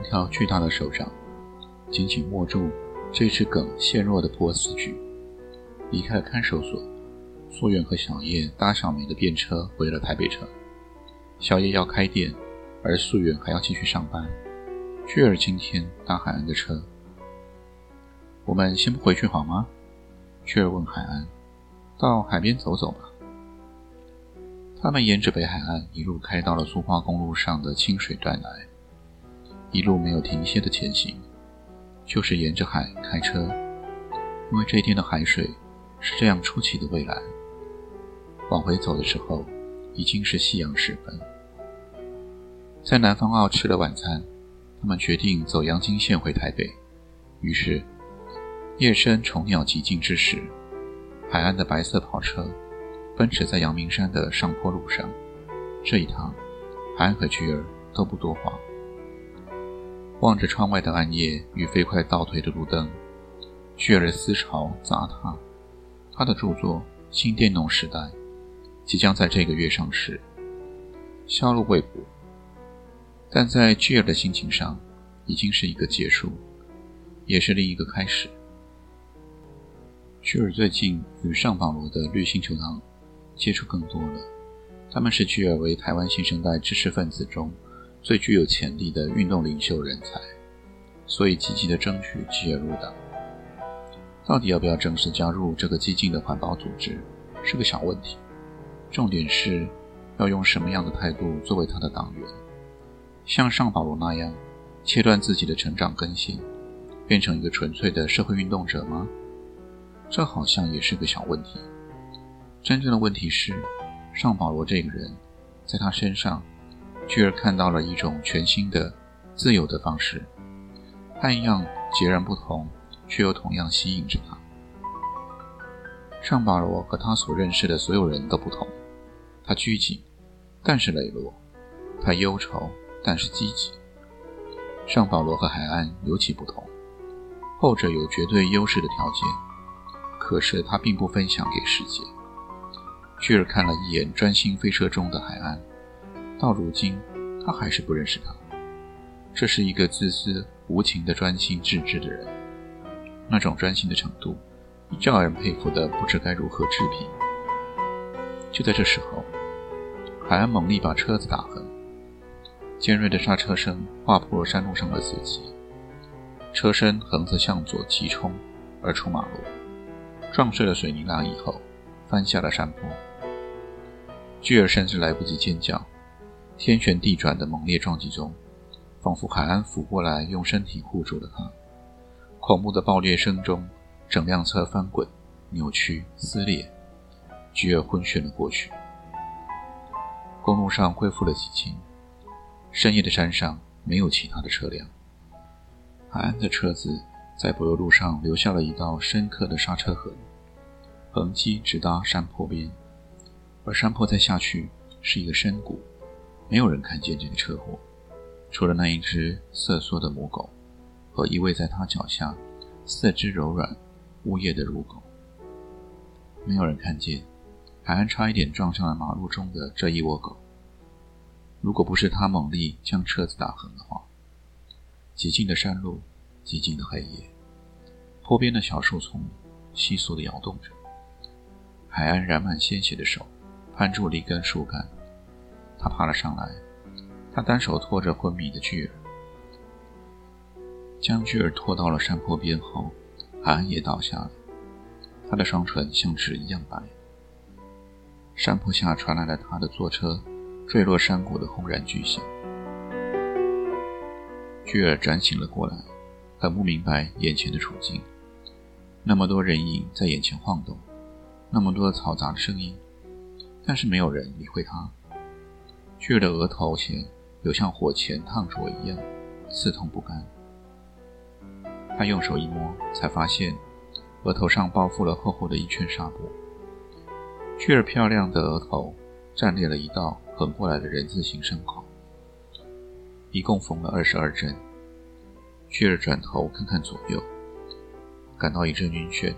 藤条巨大的手掌紧紧握住这只梗陷弱的波斯菊，离开了看守所。素媛和小叶搭小梅的便车回了台北城。小叶要开店，而素媛还要继续上班。巨儿今天搭海安的车。我们先不回去好吗？巨儿问海安：“到海边走走吧。”他们沿着北海岸一路开到了苏花公路上的清水断崖。一路没有停歇的前行，就是沿着海开车，因为这一天的海水是这样出奇的蔚蓝。往回走的时候，已经是夕阳时分。在南方澳吃了晚餐，他们决定走阳金线回台北。于是，夜深虫鸟寂静之时，海岸的白色跑车奔驰在阳明山的上坡路上。这一趟，海岸和菊儿都不多话。望着窗外的暗夜与飞快倒退的路灯，巨儿思潮砸他。他的著作《新电动时代》即将在这个月上市，销路未卜。但在巨儿的心情上，已经是一个结束，也是另一个开始。巨儿最近与上保罗的绿星球堂接触更多了，他们是巨儿为台湾新生代知识分子中。最具有潜力的运动领袖人才，所以积极的争取吉尔入党。到底要不要正式加入这个激进的环保组织，是个小问题。重点是要用什么样的态度作为他的党员？像上保罗那样切断自己的成长根系，变成一个纯粹的社会运动者吗？这好像也是个小问题。真正的问题是，上保罗这个人，在他身上。巨儿看到了一种全新的、自由的方式，看样截然不同，却又同样吸引着他。上保罗和他所认识的所有人都不同，他拘谨，但是磊落；他忧愁，但是积极。上保罗和海岸尤其不同，后者有绝对优势的条件，可是他并不分享给世界。巨儿看了一眼专心飞车中的海岸。到如今，他还是不认识他。这是一个自私无情的专心致志的人，那种专心的程度，叫人佩服的不知该如何置评。就在这时候，海安猛力把车子打横，尖锐的刹车声划破了山路上的死寂，车身横着向左急冲而出马路，撞碎了水泥栏以后，翻下了山坡。巨儿甚至来不及尖叫。天旋地转的猛烈撞击中，仿佛海安俯过来用身体护住了他。恐怖的爆裂声中，整辆车翻滚、扭曲、撕裂，巨儿昏眩了过去。公路上恢复了寂静，深夜的山上没有其他的车辆。海安的车子在柏油路上留下了一道深刻的刹车痕，痕迹直达山坡边，而山坡再下去是一个深谷。没有人看见这个车祸，除了那一只瑟缩的母狗和依偎在它脚下、四肢柔软、呜咽的乳狗。没有人看见海安差一点撞上了马路中的这一窝狗。如果不是他猛力将车子打横的话，寂静的山路，寂静的黑夜，坡边的小树丛窸窣地摇动着。海安染满鲜血的手攀住了一根树干。他爬了上来，他单手托着昏迷的巨儿，将巨儿拖到了山坡边后，海安也倒下了，他的双唇像纸一样白。山坡下传来了他的坐车坠落山谷的轰然巨响。巨儿转醒了过来，很不明白眼前的处境，那么多人影在眼前晃动，那么多嘈杂的声音，但是没有人理会他。旭儿的额头前有像火钳烫着一样，刺痛不甘。他用手一摸，才发现额头上包覆了厚厚的一圈纱布。旭儿漂亮的额头站裂了一道横过来的人字形伤口，一共缝了二十二针。旭儿转头看看左右，感到一阵晕眩。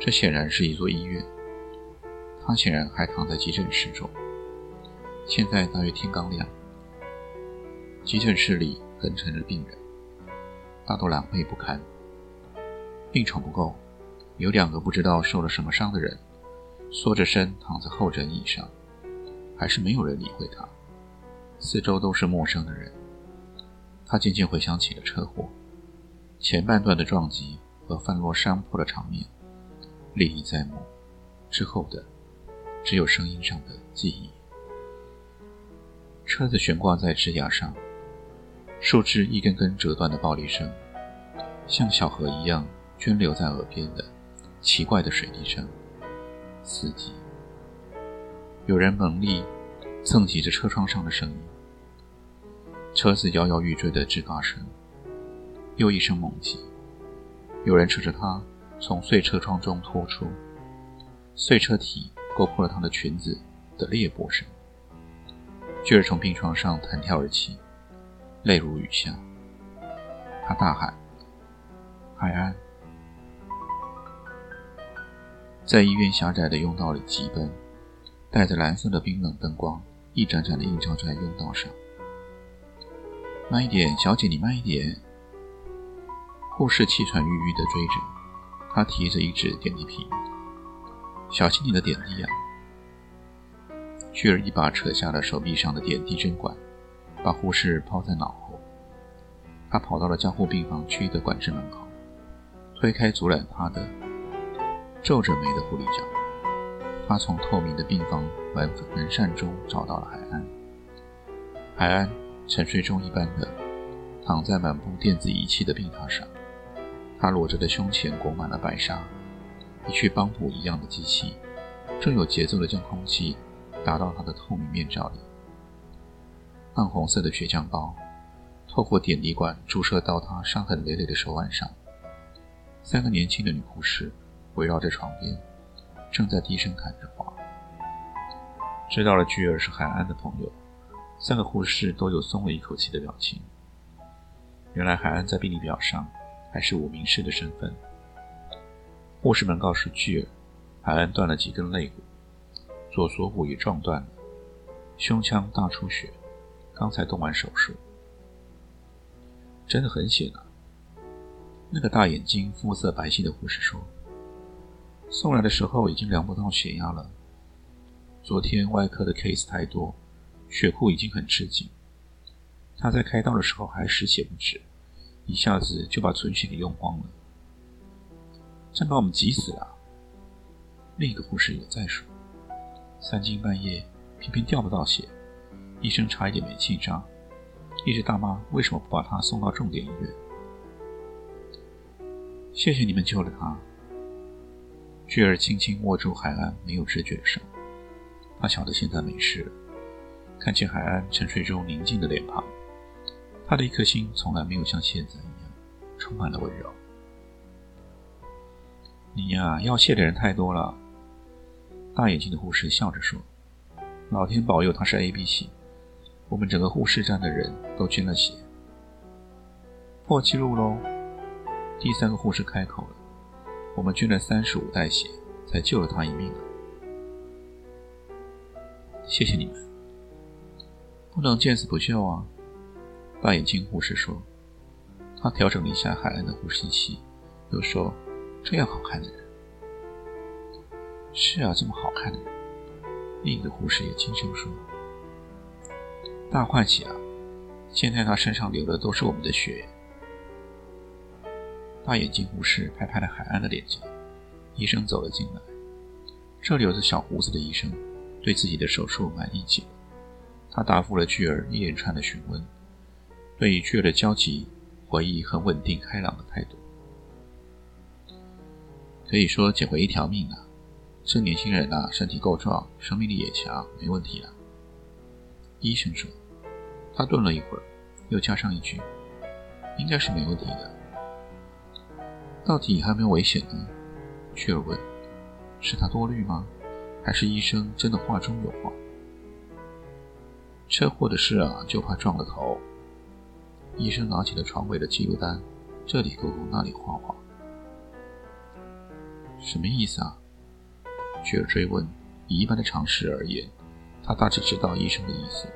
这显然是一座医院，他显然还躺在急诊室中。现在大约天刚亮，急诊室里横陈着病人，大都狼狈不堪。病床不够，有两个不知道受了什么伤的人，缩着身躺在候诊椅上，还是没有人理会他。四周都是陌生的人。他渐渐回想起了车祸，前半段的撞击和翻落山坡的场面。历历在目，之后的只有声音上的记忆。车子悬挂在枝桠上，树枝一根根折断的爆裂声，像小河一样涓流在耳边的奇怪的水滴声。司机，有人猛力蹭击着车窗上的声音，车子摇摇欲坠的吱嘎声，又一声猛击，有人扯着他。从碎车窗中拖出，碎车体勾破了她的裙子的裂波声。却是从病床上弹跳而起，泪如雨下。他大喊：“海安！”在医院狭窄的甬道里疾奔，带着蓝色的冰冷灯光，一盏盏的映照在甬道上。慢一点，小姐，你慢一点。护士气喘吁吁地追着。他提着一只点滴瓶，小心你的点滴啊！巨儿一把扯下了手臂上的点滴针管，把护士抛在脑后。他跑到了加护病房区域的管制门口，推开阻拦他的皱着眉的护理长。他从透明的病房门门扇中找到了海安。海安沉睡中一般的躺在满布电子仪器的病榻上。他裸着的胸前裹满了白纱，一具帮补一样的机器，正有节奏的将空气打到他的透明面罩里。暗红色的血浆包透过点滴管注射到他伤痕累累的手腕上。三个年轻的女护士围绕着床边，正在低声谈着话。知道了巨儿是海安的朋友，三个护士都有松了一口气的表情。原来海安在病历表上。还是无名氏的身份。护士们告诉巨儿，海安断了几根肋骨，左锁骨也撞断了，胸腔大出血，刚才动完手术，真的很险啊！那个大眼睛、肤色白皙的护士说：“送来的时候已经量不到血压了。昨天外科的 case 太多，血库已经很吃紧。他在开刀的时候还失血不止。”一下子就把存血给用光了，真把我们急死了。另一个护士也在说：“三更半夜偏偏掉不到血，医生差一点没气炸，一直大骂为什么不把他送到重点医院。”谢谢你们救了他。巨儿轻轻握住海安没有知觉的手，他晓得现在没事了。看见海安沉睡中宁静的脸庞。他的一颗心从来没有像现在一样充满了温柔。你呀，要谢的人太多了。大眼睛的护士笑着说：“老天保佑，他是 A、B 型，我们整个护士站的人都捐了血，破纪录喽！”第三个护士开口了：“我们捐了三十五袋血，才救了他一命！谢谢你们，不能见死不救啊！”大眼睛护士说：“他调整了一下海岸的呼吸器，又说：‘这样好看的人，是啊，这么好看的。’另一个护士也轻声说：‘大欢喜啊！现在他身上流的都是我们的血。’大眼睛护士拍拍了海岸的脸颊。医生走了进来，这留着小胡子的医生对自己的手术满意极了。他答复了巨儿一连串的询问。”对于巨儿的焦急，回忆很稳定开朗的态度，可以说捡回一条命啊！这年轻人啊，身体够壮，生命力也强，没问题的。医生说。他顿了一会儿，又加上一句：“应该是没问题的。”到底还没有危险呢？雀儿问：“是他多虑吗？还是医生真的话中有话？”车祸的事啊，就怕撞了头。医生拿起了床尾的记录单，这里勾勾，那里画画。什么意思啊？屈尔追问。以一般的常识而言，他大致知道医生的意思。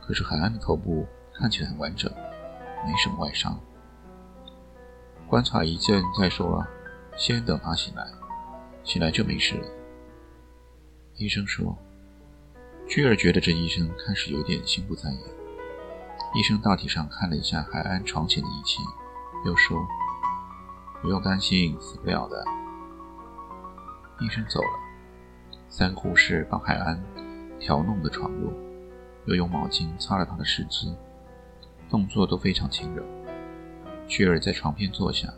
可是海安的头部看起来很完整，没什么外伤。观察一阵再说啊，先等他醒来，醒来就没事了。医生说。居尔觉得这医生开始有点心不在焉。医生大体上看了一下海安床前的仪器，又说：“不用担心，死不了的。”医生走了，三个护士帮海安调弄的床褥。又用毛巾擦了他的四肢，动作都非常轻柔。屈尔在床边坐下，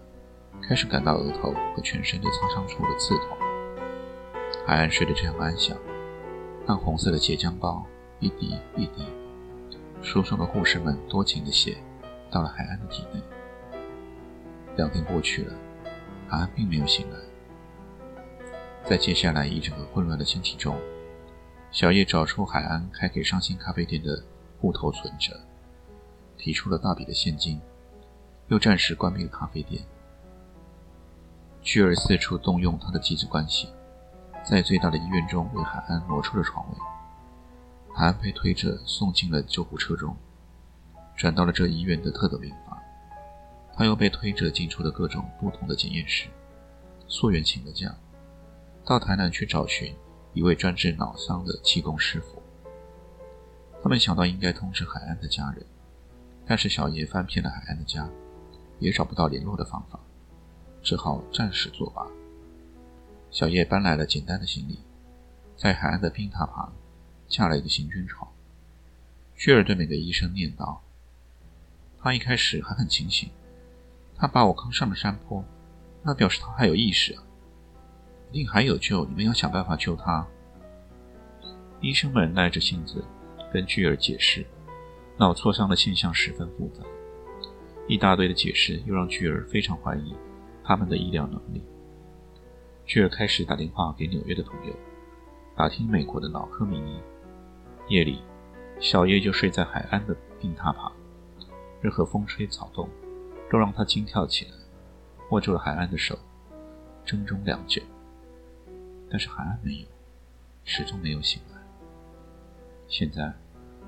开始感到额头和全身的擦伤处的刺痛。海安睡得这样安详，暗红色的血浆包一滴一滴，疏松的护士们多情的血到了海安的体内。两天过去了，海安并没有醒来。在接下来一整个混乱的星期中。小叶找出海安开给伤心咖啡店的户头存折，提出了大笔的现金，又暂时关闭了咖啡店。屈尔四处动用他的机子关系，在最大的医院中为海安挪出了床位。海安被推着送进了救护车中，转到了这医院的特等病房。他又被推着进出了各种不同的检验室。溯源请了假，到台南去找寻。一位专治脑伤的气功师傅。他们想到应该通知海安的家人，但是小叶翻遍了海安的家，也找不到联络的方法，只好暂时作罢。小叶搬来了简单的行李，在海岸的冰塔旁架了一个行军床。薛尔对每个医生念叨：“他一开始还很清醒，他把我扛上了山坡，那表示他还有意识啊。”一定还有救，你们要想办法救他。医生们耐着性子跟巨儿解释，脑挫伤的现象十分复杂，一大堆的解释又让巨儿非常怀疑他们的医疗能力。巨儿开始打电话给纽约的朋友，打听美国的脑科名医。夜里，小叶就睡在海安的病榻旁，任何风吹草动都让他惊跳起来，握住了海安的手，怔中良久。但是海安没有，始终没有醒来。现在，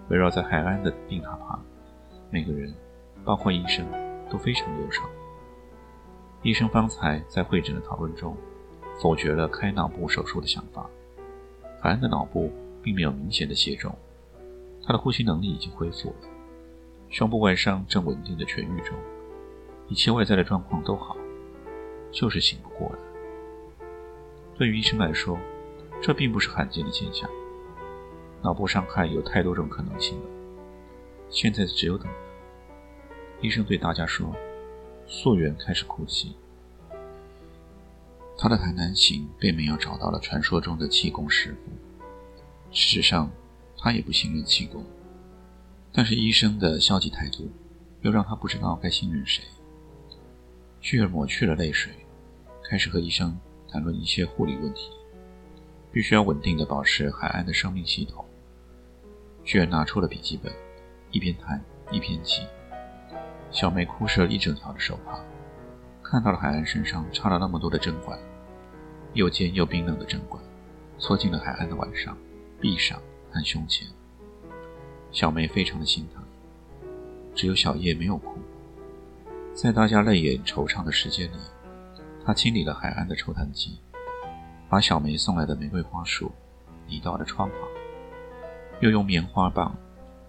围绕在海安的病榻旁，每个人，包括医生，都非常忧伤。医生方才在会诊的讨论中，否决了开脑部手术的想法。海安的脑部并没有明显的血肿，他的呼吸能力已经恢复了，胸部外伤正稳定的痊愈中，一切外在的状况都好，就是醒不过来。对于医生来说，这并不是罕见的现象。脑部伤害有太多种可能性了，现在只有等。医生对大家说：“溯源开始哭泣。他的台南行并没有找到了传说中的气功师傅。事实上，他也不信任气功。但是医生的消极态度，又让他不知道该信任谁。旭儿抹去了泪水，开始和医生。谈论一些护理问题，必须要稳定的保持海岸的生命系统。居然拿出了笔记本，一边谈一边记。小梅哭湿了一整条的手帕，看到了海岸身上插了那么多的针管，又尖又冰冷的针管，戳进了海岸的晚上、臂上和胸前。小梅非常的心疼，只有小叶没有哭。在大家泪眼惆怅的时间里。他清理了海岸的抽痰机，把小梅送来的玫瑰花束移到了窗旁，又用棉花棒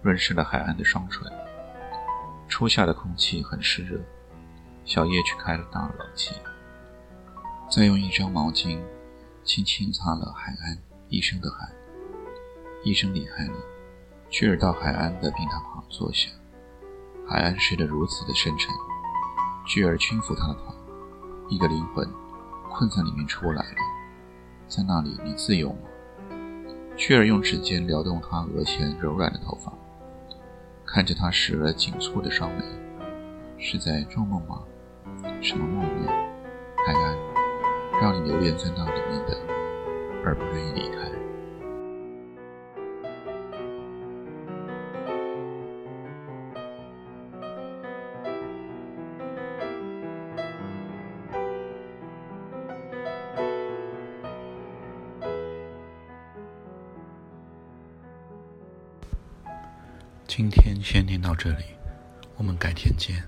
润湿了海岸的双唇。初夏的空气很湿热，小叶去开了大冷气，再用一张毛巾轻轻擦了海岸医生的汗。医生离开了，屈尔到海岸的病榻旁坐下。海岸睡得如此的深沉，屈尔轻抚他的头。一个灵魂困在里面出来了，在那里你自由吗？雀儿用指尖撩动他额前柔软的头发，看着他时而紧蹙的双眉，是在做梦吗？什么梦呢？海安，让你留恋在那里面的，而不愿意离开。今天先听到这里，我们改天见。